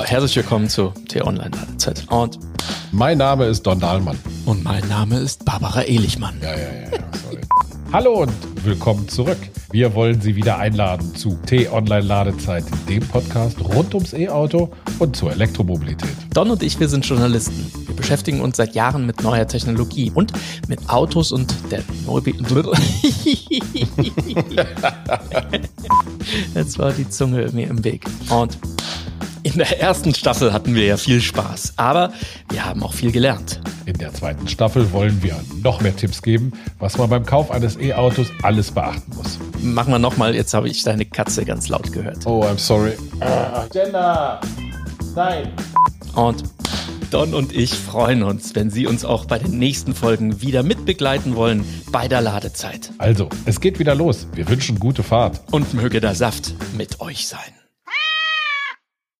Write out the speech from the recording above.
Herzlich willkommen zu T-Online-Ladezeit. Und Mein Name ist Don Dahlmann. Und mein Name ist Barbara Ehlichmann. Ja, ja, ja, ja sorry. Hallo und willkommen zurück. Wir wollen Sie wieder einladen zu T-Online-Ladezeit, dem Podcast rund ums E-Auto und zur Elektromobilität. Don und ich, wir sind Journalisten. Wir beschäftigen uns seit Jahren mit neuer Technologie und mit Autos und der Neubi Jetzt war die Zunge mir im Weg. Und in der ersten Staffel hatten wir ja viel Spaß, aber wir haben auch viel gelernt. In der zweiten Staffel wollen wir noch mehr Tipps geben, was man beim Kauf eines E-Autos alles beachten muss. Machen wir nochmal, jetzt habe ich deine Katze ganz laut gehört. Oh, I'm sorry. Jenna! Nein! Und Don und ich freuen uns, wenn Sie uns auch bei den nächsten Folgen wieder mitbegleiten wollen bei der Ladezeit. Also, es geht wieder los. Wir wünschen gute Fahrt. Und möge der Saft mit euch sein.